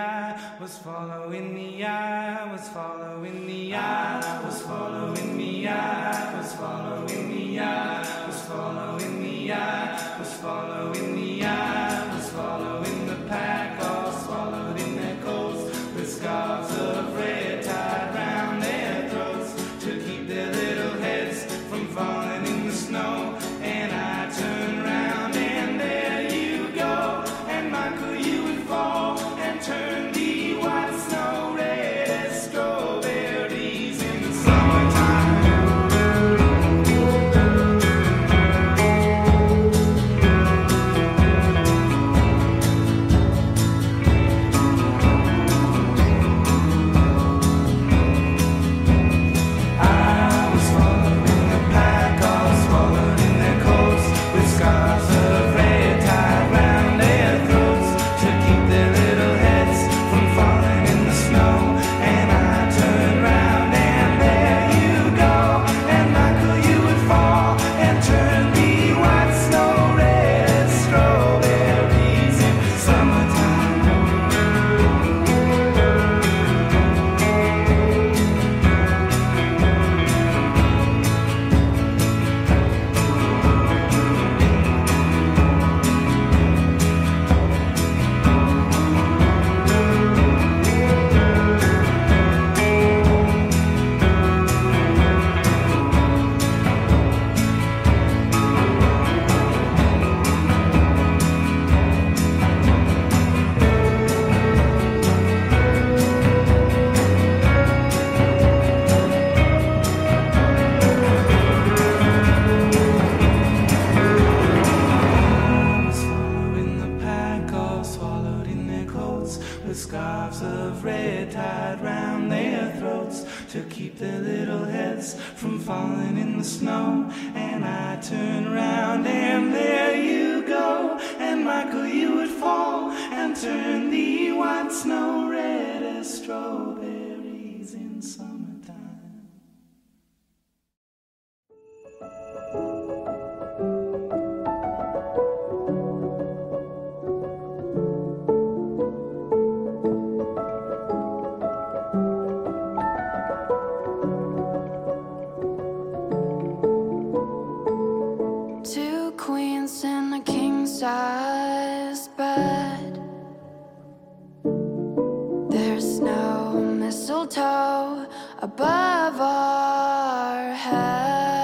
eye, was following me. I was following me. I was following me. I was following me. I was following me. I was following in the snow. And I turn round and there you go. And Michael, you would fall and turn the white snow red as strawberry. above our heads.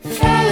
Fa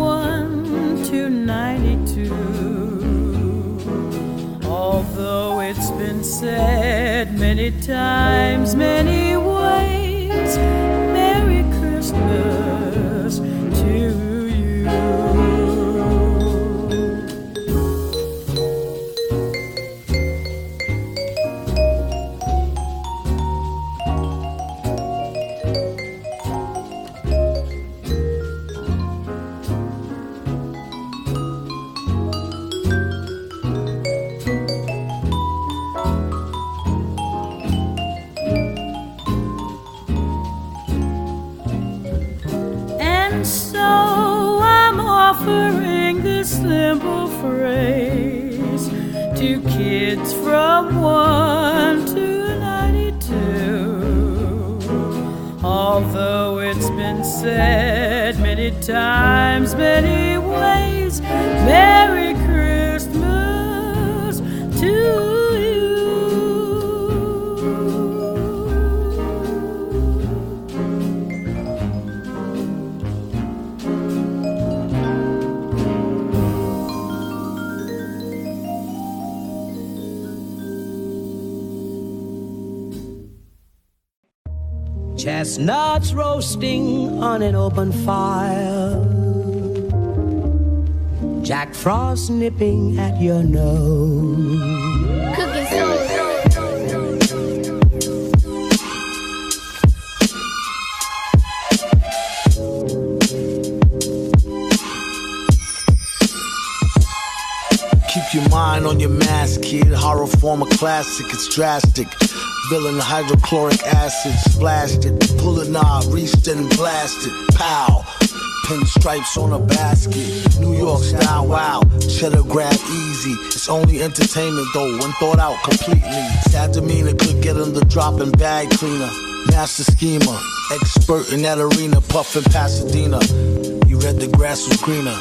said many times, many ways, said many times, many Chestnuts roasting on an open fire. Jack Frost nipping at your nose. Cookin Soul. Keep your mind on your mask, kid. Horror form a classic, it's drastic. Villain hydrochloric acid, splashed it. Pull a knob, reached and blasted. Pow. Pinstripes on a basket. New York style, wow. Cheddar grab easy. It's only entertainment though, when thought out completely. Sad demeanor could get him the dropping bag cleaner. Master schemer, expert in that arena, puffin' Pasadena. You read the grass was greener.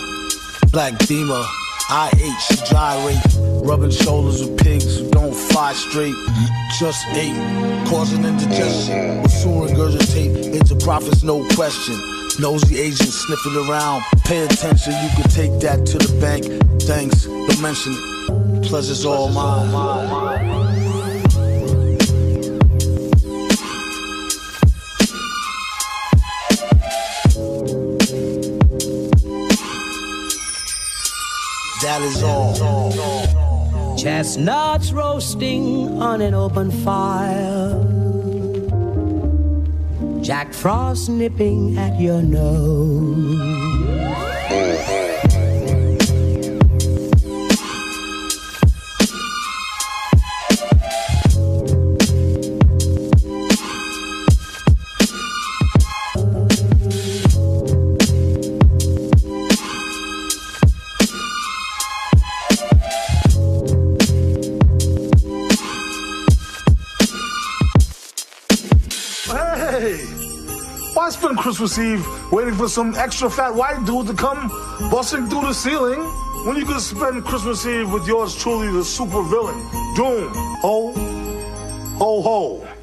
Black Beamer, IH gyrate, rubbing shoulders with pigs who don't fly straight. Just ate, causing indigestion. Mm-hmm. Will soon regurgitate into profits, no question. Nosy agents sniffing around. Pay attention, you can take that to the bank. Thanks, don't mention it. Pleasure's all mine. That is all. Chestnuts roasting on an open fire. Jack Frost nipping at your nose. Christmas Eve waiting for some extra fat white dude to come busting through the ceiling when you could spend Christmas Eve with yours truly, the super villain, Doom? Ho, ho, ho.